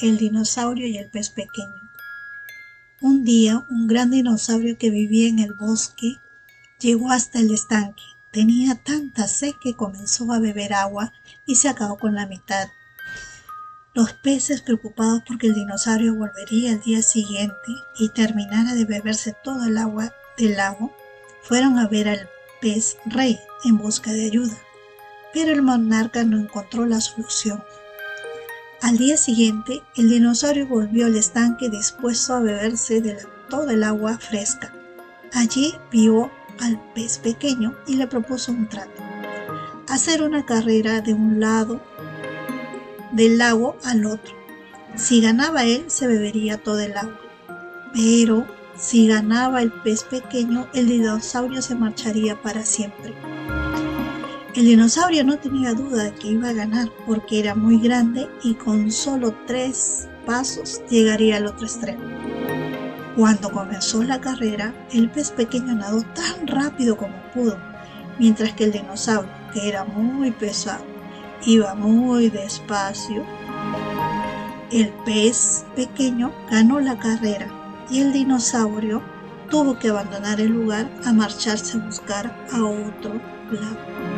el dinosaurio y el pez pequeño. Un día, un gran dinosaurio que vivía en el bosque llegó hasta el estanque. Tenía tanta sed que comenzó a beber agua y se acabó con la mitad. Los peces, preocupados porque el dinosaurio volvería al día siguiente y terminara de beberse todo el agua del lago, fueron a ver al pez rey en busca de ayuda. Pero el monarca no encontró la solución. Al día siguiente, el dinosaurio volvió al estanque dispuesto a beberse de toda el agua fresca. Allí vio al pez pequeño y le propuso un trato. Hacer una carrera de un lado del lago al otro. Si ganaba él, se bebería todo el agua. Pero si ganaba el pez pequeño, el dinosaurio se marcharía para siempre. El dinosaurio no tenía duda de que iba a ganar porque era muy grande y con solo tres pasos llegaría al otro extremo. Cuando comenzó la carrera, el pez pequeño nadó tan rápido como pudo, mientras que el dinosaurio, que era muy pesado, iba muy despacio. El pez pequeño ganó la carrera y el dinosaurio tuvo que abandonar el lugar a marcharse a buscar a otro lado.